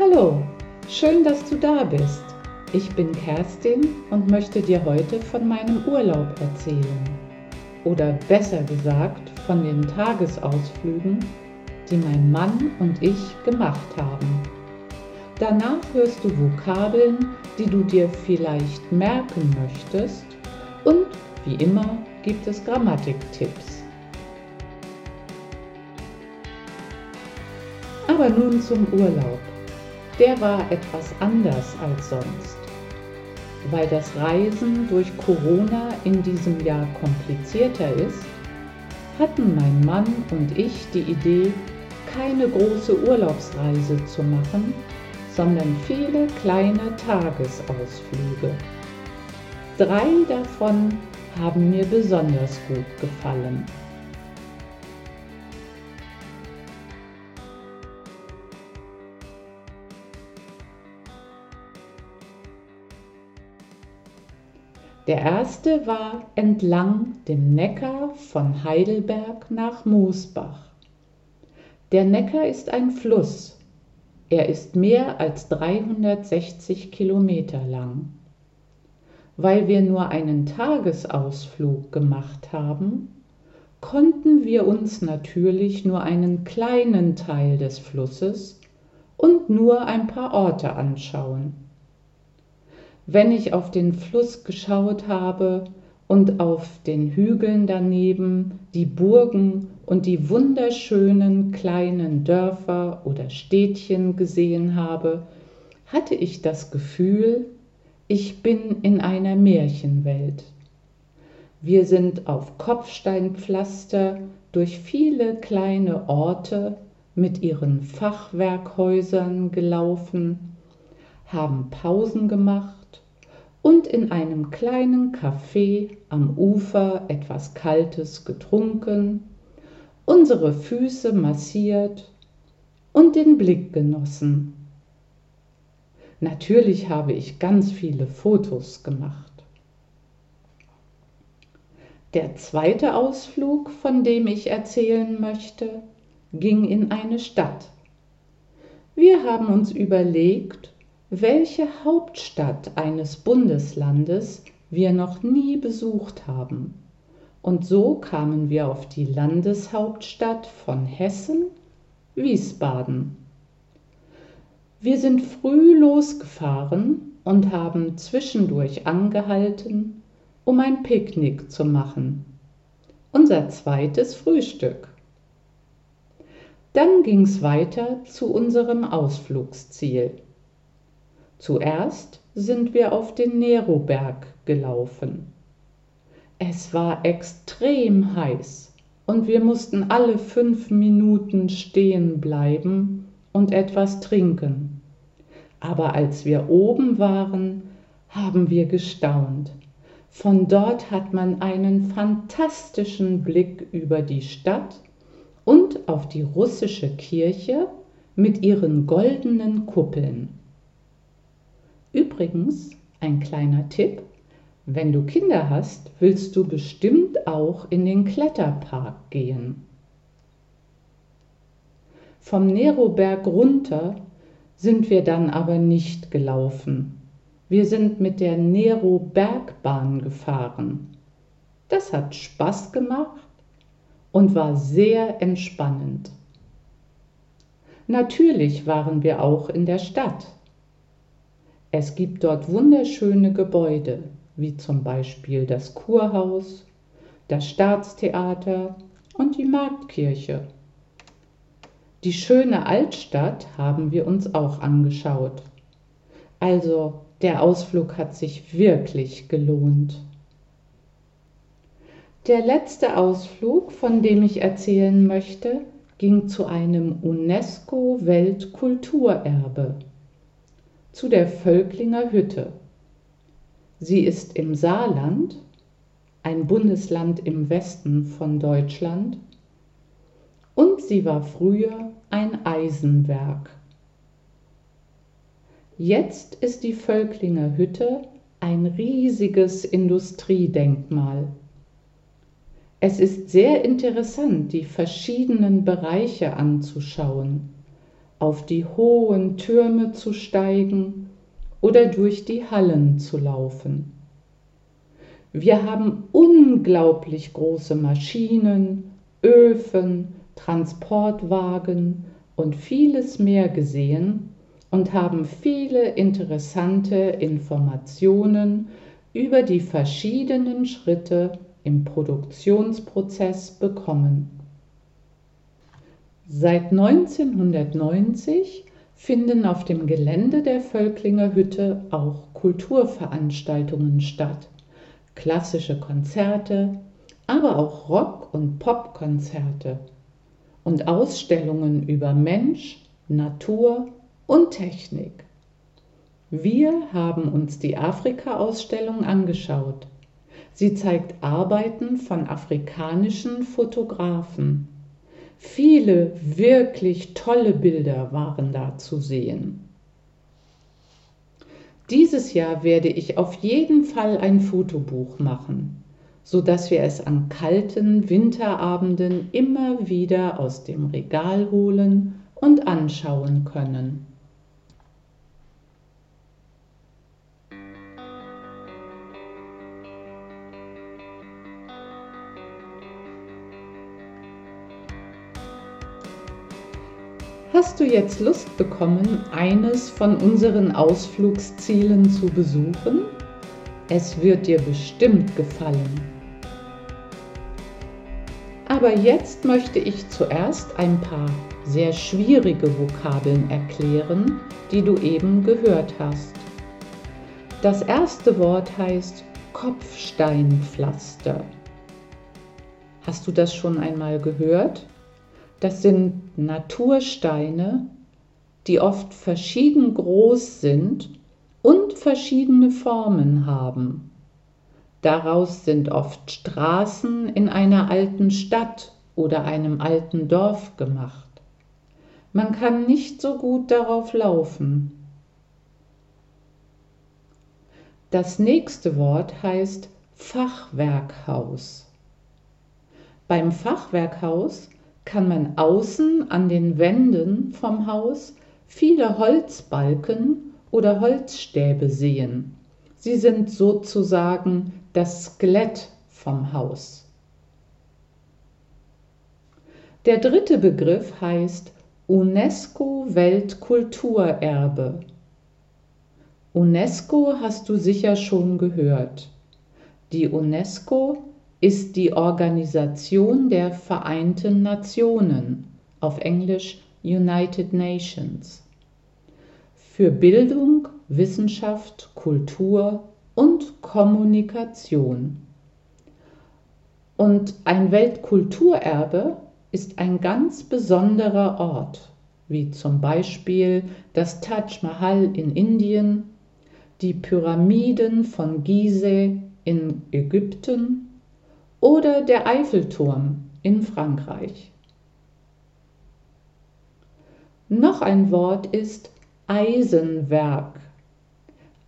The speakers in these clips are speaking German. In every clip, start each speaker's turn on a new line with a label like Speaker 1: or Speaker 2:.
Speaker 1: Hallo, schön, dass du da bist. Ich bin Kerstin und möchte dir heute von meinem Urlaub erzählen. Oder besser gesagt, von den Tagesausflügen, die mein Mann und ich gemacht haben. Danach hörst du Vokabeln, die du dir vielleicht merken möchtest und wie immer gibt es Grammatiktipps. Aber nun zum Urlaub. Der war etwas anders als sonst. Weil das Reisen durch Corona in diesem Jahr komplizierter ist, hatten mein Mann und ich die Idee, keine große Urlaubsreise zu machen, sondern viele kleine Tagesausflüge. Drei davon haben mir besonders gut gefallen. Der erste war entlang dem Neckar von Heidelberg nach Moosbach. Der Neckar ist ein Fluss. Er ist mehr als 360 Kilometer lang. Weil wir nur einen Tagesausflug gemacht haben, konnten wir uns natürlich nur einen kleinen Teil des Flusses und nur ein paar Orte anschauen wenn ich auf den Fluss geschaut habe und auf den Hügeln daneben die Burgen und die wunderschönen kleinen Dörfer oder Städtchen gesehen habe, hatte ich das Gefühl, ich bin in einer Märchenwelt. Wir sind auf Kopfsteinpflaster durch viele kleine Orte mit ihren Fachwerkhäusern gelaufen, haben Pausen gemacht und in einem kleinen Café am Ufer etwas Kaltes getrunken, unsere Füße massiert und den Blick genossen. Natürlich habe ich ganz viele Fotos gemacht. Der zweite Ausflug, von dem ich erzählen möchte, ging in eine Stadt. Wir haben uns überlegt, welche Hauptstadt eines Bundeslandes wir noch nie besucht haben. Und so kamen wir auf die Landeshauptstadt von Hessen, Wiesbaden. Wir sind früh losgefahren und haben zwischendurch angehalten, um ein Picknick zu machen. Unser zweites Frühstück. Dann ging's weiter zu unserem Ausflugsziel. Zuerst sind wir auf den Neroberg gelaufen. Es war extrem heiß und wir mussten alle fünf Minuten stehen bleiben und etwas trinken. Aber als wir oben waren, haben wir gestaunt. Von dort hat man einen fantastischen Blick über die Stadt und auf die russische Kirche mit ihren goldenen Kuppeln. Übrigens, ein kleiner Tipp, wenn du Kinder hast, willst du bestimmt auch in den Kletterpark gehen. Vom Neroberg runter sind wir dann aber nicht gelaufen. Wir sind mit der Nero-Bergbahn gefahren. Das hat Spaß gemacht und war sehr entspannend. Natürlich waren wir auch in der Stadt. Es gibt dort wunderschöne Gebäude, wie zum Beispiel das Kurhaus, das Staatstheater und die Marktkirche. Die schöne Altstadt haben wir uns auch angeschaut. Also der Ausflug hat sich wirklich gelohnt. Der letzte Ausflug, von dem ich erzählen möchte, ging zu einem UNESCO Weltkulturerbe zu der Völklinger Hütte. Sie ist im Saarland, ein Bundesland im Westen von Deutschland, und sie war früher ein Eisenwerk. Jetzt ist die Völklinger Hütte ein riesiges Industriedenkmal. Es ist sehr interessant, die verschiedenen Bereiche anzuschauen auf die hohen Türme zu steigen oder durch die Hallen zu laufen. Wir haben unglaublich große Maschinen, Öfen, Transportwagen und vieles mehr gesehen und haben viele interessante Informationen über die verschiedenen Schritte im Produktionsprozess bekommen. Seit 1990 finden auf dem Gelände der Völklinger Hütte auch Kulturveranstaltungen statt, klassische Konzerte, aber auch Rock- und Popkonzerte und Ausstellungen über Mensch, Natur und Technik. Wir haben uns die Afrika-Ausstellung angeschaut. Sie zeigt Arbeiten von afrikanischen Fotografen. Viele wirklich tolle Bilder waren da zu sehen. Dieses Jahr werde ich auf jeden Fall ein Fotobuch machen, so dass wir es an kalten Winterabenden immer wieder aus dem Regal holen und anschauen können. Hast du jetzt Lust bekommen, eines von unseren Ausflugszielen zu besuchen? Es wird dir bestimmt gefallen. Aber jetzt möchte ich zuerst ein paar sehr schwierige Vokabeln erklären, die du eben gehört hast. Das erste Wort heißt Kopfsteinpflaster. Hast du das schon einmal gehört? Das sind Natursteine, die oft verschieden groß sind und verschiedene Formen haben. Daraus sind oft Straßen in einer alten Stadt oder einem alten Dorf gemacht. Man kann nicht so gut darauf laufen. Das nächste Wort heißt Fachwerkhaus. Beim Fachwerkhaus kann man außen an den Wänden vom Haus viele Holzbalken oder Holzstäbe sehen. Sie sind sozusagen das Skelett vom Haus. Der dritte Begriff heißt UNESCO Weltkulturerbe. UNESCO hast du sicher schon gehört. Die UNESCO ist die Organisation der Vereinten Nationen, auf Englisch United Nations, für Bildung, Wissenschaft, Kultur und Kommunikation. Und ein Weltkulturerbe ist ein ganz besonderer Ort, wie zum Beispiel das Taj Mahal in Indien, die Pyramiden von Gizeh in Ägypten oder der Eiffelturm in Frankreich. Noch ein Wort ist Eisenwerk.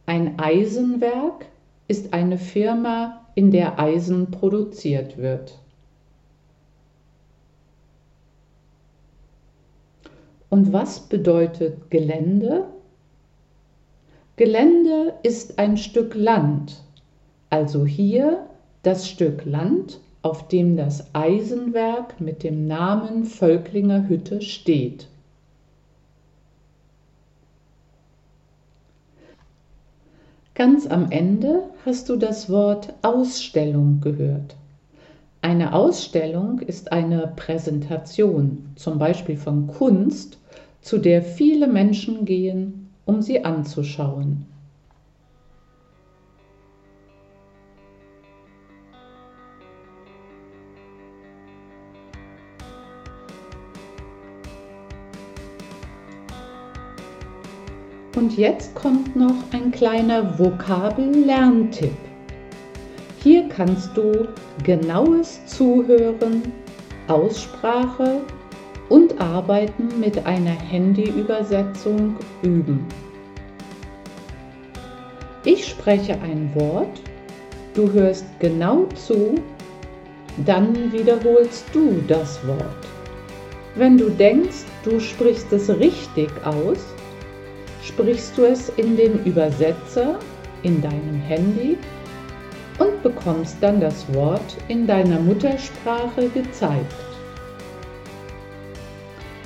Speaker 1: Ein Eisenwerk ist eine Firma, in der Eisen produziert wird. Und was bedeutet Gelände? Gelände ist ein Stück Land, also hier das Stück Land, auf dem das Eisenwerk mit dem Namen Völklinger Hütte steht. Ganz am Ende hast du das Wort Ausstellung gehört. Eine Ausstellung ist eine Präsentation, zum Beispiel von Kunst, zu der viele Menschen gehen, um sie anzuschauen. Und jetzt kommt noch ein kleiner Vokabellerntipp. Hier kannst du genaues Zuhören, Aussprache und Arbeiten mit einer Handyübersetzung üben. Ich spreche ein Wort, du hörst genau zu, dann wiederholst du das Wort. Wenn du denkst, du sprichst es richtig aus, sprichst du es in den Übersetzer in deinem Handy und bekommst dann das Wort in deiner Muttersprache gezeigt.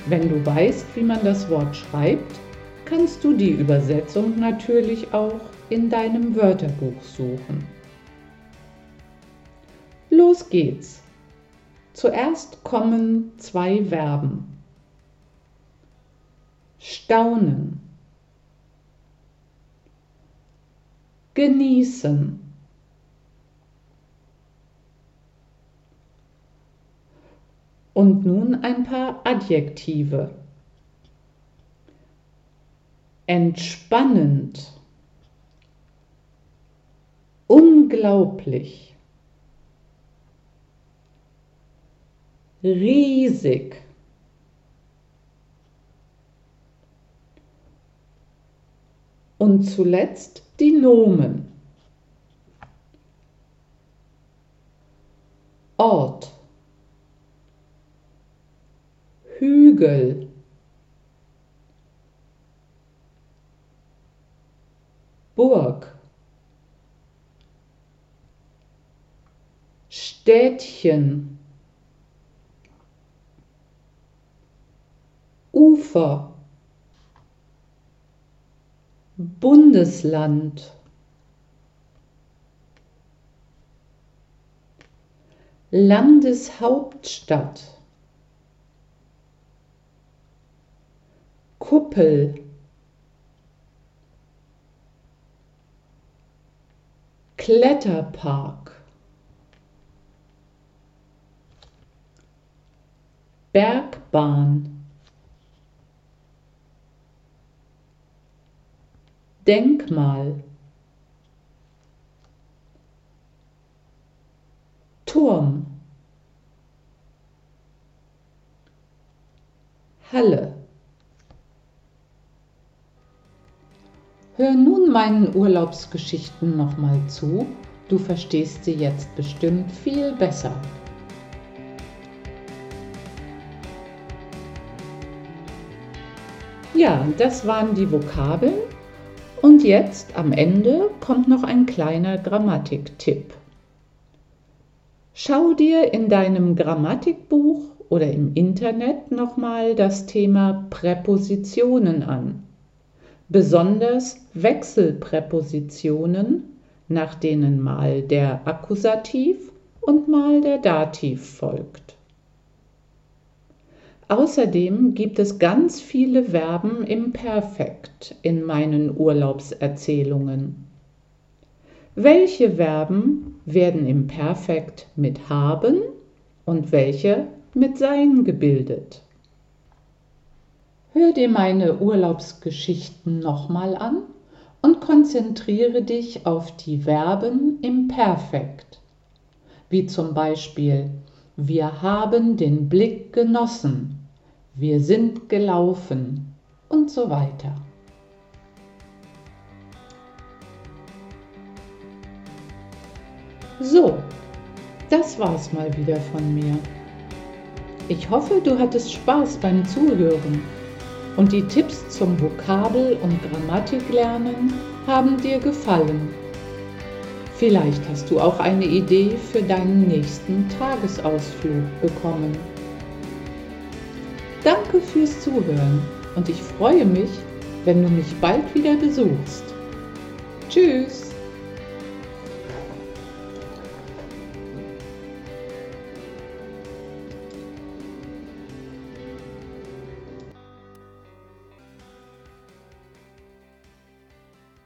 Speaker 1: Wenn du weißt, wie man das Wort schreibt, kannst du die Übersetzung natürlich auch in deinem Wörterbuch suchen. Los geht's! Zuerst kommen zwei Verben. Staunen. Genießen. Und nun ein paar Adjektive. Entspannend. Unglaublich. Riesig. Und zuletzt die Nomen. Ort. Hügel. Burg. Städtchen. Ufer. Bundesland. Landeshauptstadt. Kuppel. Kletterpark. Bergbahn. Denkmal. Turm. Halle. Hör nun meinen Urlaubsgeschichten nochmal zu, du verstehst sie jetzt bestimmt viel besser. Ja, das waren die Vokabeln und jetzt am Ende kommt noch ein kleiner Grammatiktipp. Schau dir in deinem Grammatikbuch oder im Internet nochmal das Thema Präpositionen an besonders Wechselpräpositionen, nach denen mal der Akkusativ und mal der Dativ folgt. Außerdem gibt es ganz viele Verben im Perfekt in meinen Urlaubserzählungen. Welche Verben werden im Perfekt mit haben und welche mit sein gebildet? Hör dir meine Urlaubsgeschichten nochmal an und konzentriere dich auf die Verben im Perfekt, wie zum Beispiel wir haben den Blick genossen, wir sind gelaufen und so weiter. So, das war's mal wieder von mir. Ich hoffe, du hattest Spaß beim Zuhören und die Tipps zum Vokabel- und Grammatiklernen haben dir gefallen. Vielleicht hast du auch eine Idee für deinen nächsten Tagesausflug bekommen. Danke fürs Zuhören und ich freue mich, wenn du mich bald wieder besuchst. Tschüss!